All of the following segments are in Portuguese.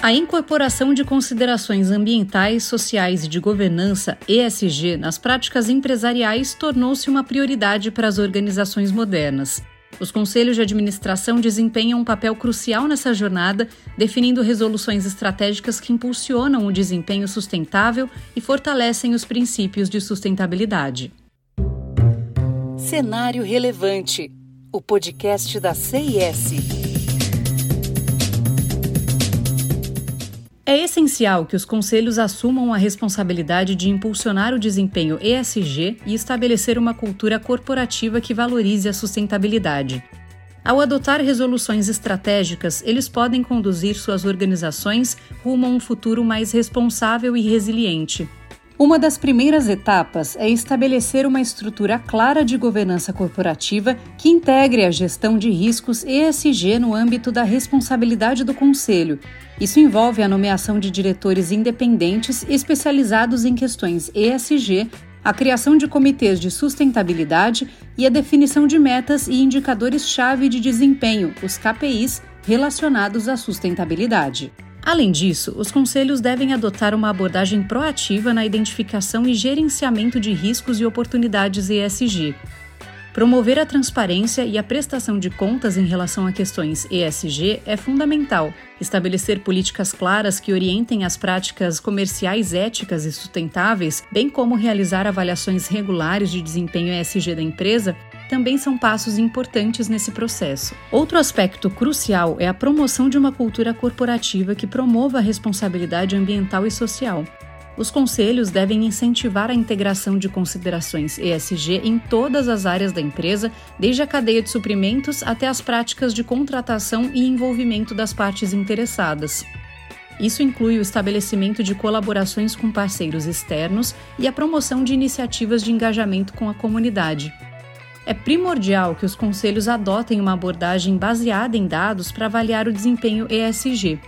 A incorporação de considerações ambientais, sociais e de governança, ESG, nas práticas empresariais tornou-se uma prioridade para as organizações modernas. Os conselhos de administração desempenham um papel crucial nessa jornada, definindo resoluções estratégicas que impulsionam o desempenho sustentável e fortalecem os princípios de sustentabilidade. Cenário Relevante o podcast da CIS. É essencial que os conselhos assumam a responsabilidade de impulsionar o desempenho ESG e estabelecer uma cultura corporativa que valorize a sustentabilidade. Ao adotar resoluções estratégicas, eles podem conduzir suas organizações rumo a um futuro mais responsável e resiliente. Uma das primeiras etapas é estabelecer uma estrutura clara de governança corporativa que integre a gestão de riscos ESG no âmbito da responsabilidade do Conselho isso envolve a nomeação de diretores independentes especializados em questões ESG, a criação de comitês de sustentabilidade e a definição de metas e indicadores-chave de desempenho, os KPIs, relacionados à sustentabilidade. Além disso, os conselhos devem adotar uma abordagem proativa na identificação e gerenciamento de riscos e oportunidades ESG, Promover a transparência e a prestação de contas em relação a questões ESG é fundamental. Estabelecer políticas claras que orientem as práticas comerciais éticas e sustentáveis, bem como realizar avaliações regulares de desempenho ESG da empresa, também são passos importantes nesse processo. Outro aspecto crucial é a promoção de uma cultura corporativa que promova a responsabilidade ambiental e social. Os conselhos devem incentivar a integração de considerações ESG em todas as áreas da empresa, desde a cadeia de suprimentos até as práticas de contratação e envolvimento das partes interessadas. Isso inclui o estabelecimento de colaborações com parceiros externos e a promoção de iniciativas de engajamento com a comunidade. É primordial que os conselhos adotem uma abordagem baseada em dados para avaliar o desempenho ESG.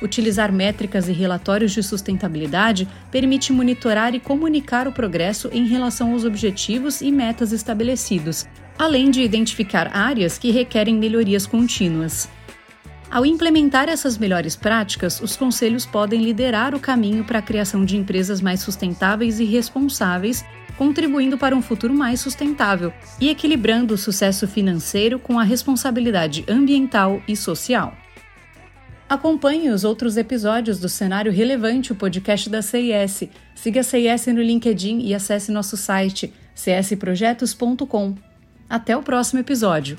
Utilizar métricas e relatórios de sustentabilidade permite monitorar e comunicar o progresso em relação aos objetivos e metas estabelecidos, além de identificar áreas que requerem melhorias contínuas. Ao implementar essas melhores práticas, os conselhos podem liderar o caminho para a criação de empresas mais sustentáveis e responsáveis, contribuindo para um futuro mais sustentável e equilibrando o sucesso financeiro com a responsabilidade ambiental e social. Acompanhe os outros episódios do Cenário Relevante, o podcast da CIS. Siga a CIS no LinkedIn e acesse nosso site csprojetos.com. Até o próximo episódio.